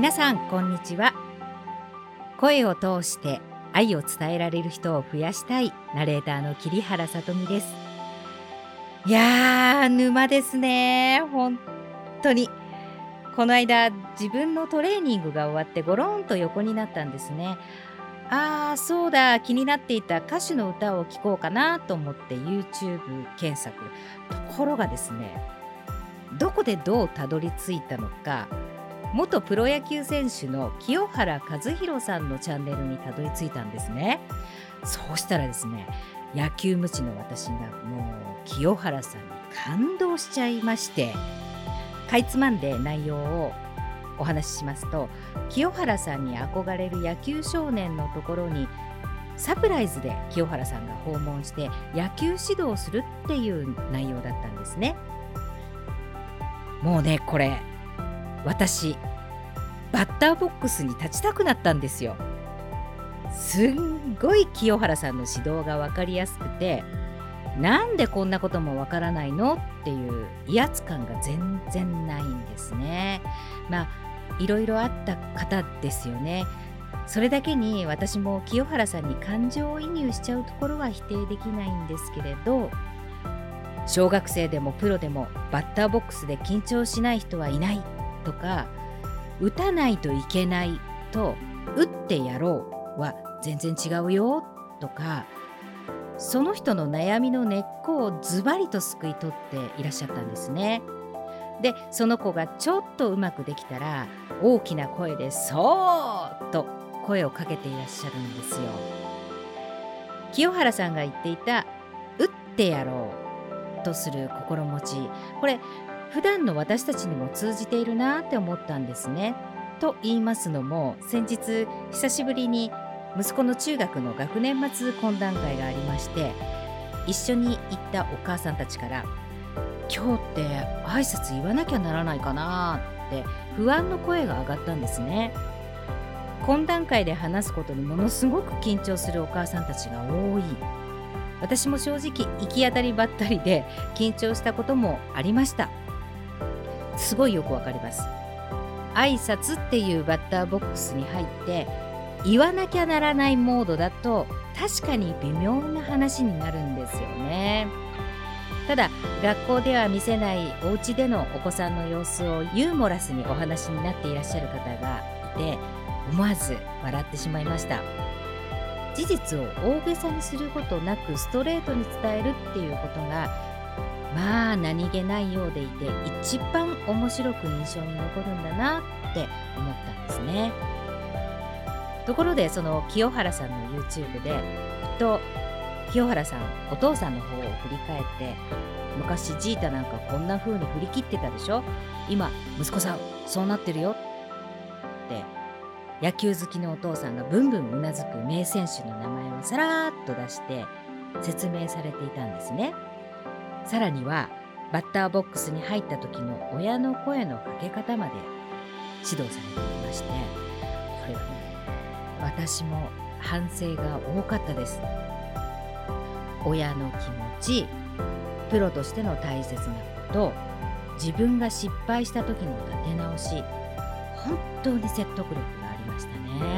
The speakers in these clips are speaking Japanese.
皆さんこんにちは。声を通して愛を伝えられる人を増やしたいナレーターの桐原さとみです。いやー沼ですね。本当に。この間自分のトレーニングが終わってゴロンと横になったんですね。ああそうだ。気になっていた歌手の歌を聴こうかなと思って YouTube 検索。ところがですねどこでどうたどり着いたのか元プロ野球選手の清原和博さんのチャンネルにたどり着いたんですね。そうしたらですね野球無知の私がもう清原さんに感動しちゃいましてかいつまんで内容をお話ししますと清原さんに憧れる野球少年のところにサプライズで清原さんが訪問して野球指導するっていう内容だったんですね。もうねこれ私バッターボックスに立ちたくなったんですよ。すんごい清原さんの指導が分かりやすくてなんでこんなこともわからないのっていう威圧感が全然ないんですね。まあいろいろあった方ですよね。それだけに私も清原さんに感情移入しちゃうところは否定できないんですけれど小学生でもプロでもバッターボックスで緊張しない人はいない。とか打たないといけないと打ってやろうは全然違うよとかその人の悩みの根っこをズバリとすくい取っていらっしゃったんですね。でその子がちょっとうまくできたら大きな声で「そう!」と声をかけていらっしゃるんですよ。清原さんが言っていた「打ってやろう」とする心持ちこれ普段の私たちにも通じているなって思ったんですね。と言いますのも先日久しぶりに息子の中学の学年末懇談会がありまして一緒に行ったお母さんたちから「今日って挨拶言わなきゃならないかな」って不安の声が上がったんですね。懇談会で話すことにものすごく緊張するお母さんたちが多い私も正直行き当たりばったりで緊張したこともありましたすごいよくわかります。挨拶っていうバッターボックスに入って言わなきゃならないモードだと確かに微妙な話になるんですよね。ただ学校では見せないお家でのお子さんの様子をユーモラスにお話になっていらっしゃる方がいて思わず笑ってしまいました。事実を大げさにすることなくストレートに伝えるっていうことがまあ何気ないようでいて一番面白く印象に残るんだなって思ったんですねところでその清原さんの YouTube でふと清原さんお父さんの方を振り返って昔ジータなんかこんな風に振り切ってたでしょ？今息子さんそうなってるよって野球好きのお父さんがブンブンうなずく名選手の名前をさらっと出して説明されていたんですね。さらにはバッターボックスに入った時の親の声のかけ方まで指導されていましてこれはね私も反省が多かったです。親の気持ちプロとしての大切なこと自分が失敗した時の立て直し本当に説得力がありましたね。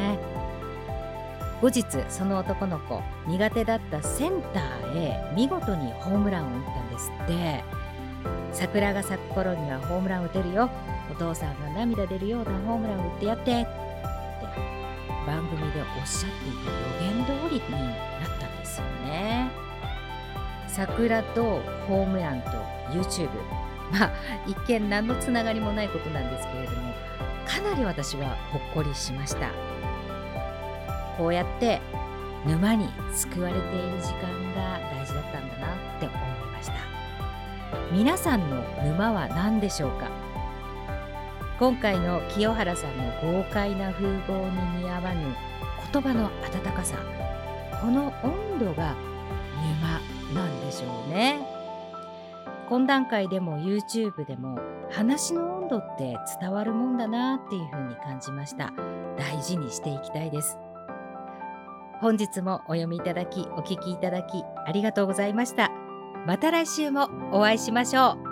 後日その男の子苦手だったセンターへ見事にホームランを打ったんですって。桜が咲く頃にはホームラン打てるよ。お父さんが涙出るようなホームランを打ってやってって番組でおっしゃっていた予言通りになったんですよね。桜とホームランと YouTube まあ一見何のつながりもないことなんですけれどもかなり私はほっこりしました。こうやって沼に救われている時間が大事だったんだなって思いました。皆さんの沼は何でしょうか？今回の清原さんの豪快な風貌に似合わぬ言葉の温かさ。この温度が沼なんでしょうね。懇談会でも YouTube でも話の温度って伝わるもんだなっていうふうに感じました。大事にしていきたいです。本日もお読みいただきお聞きいただきありがとうございました。また来週もお会いしましょう。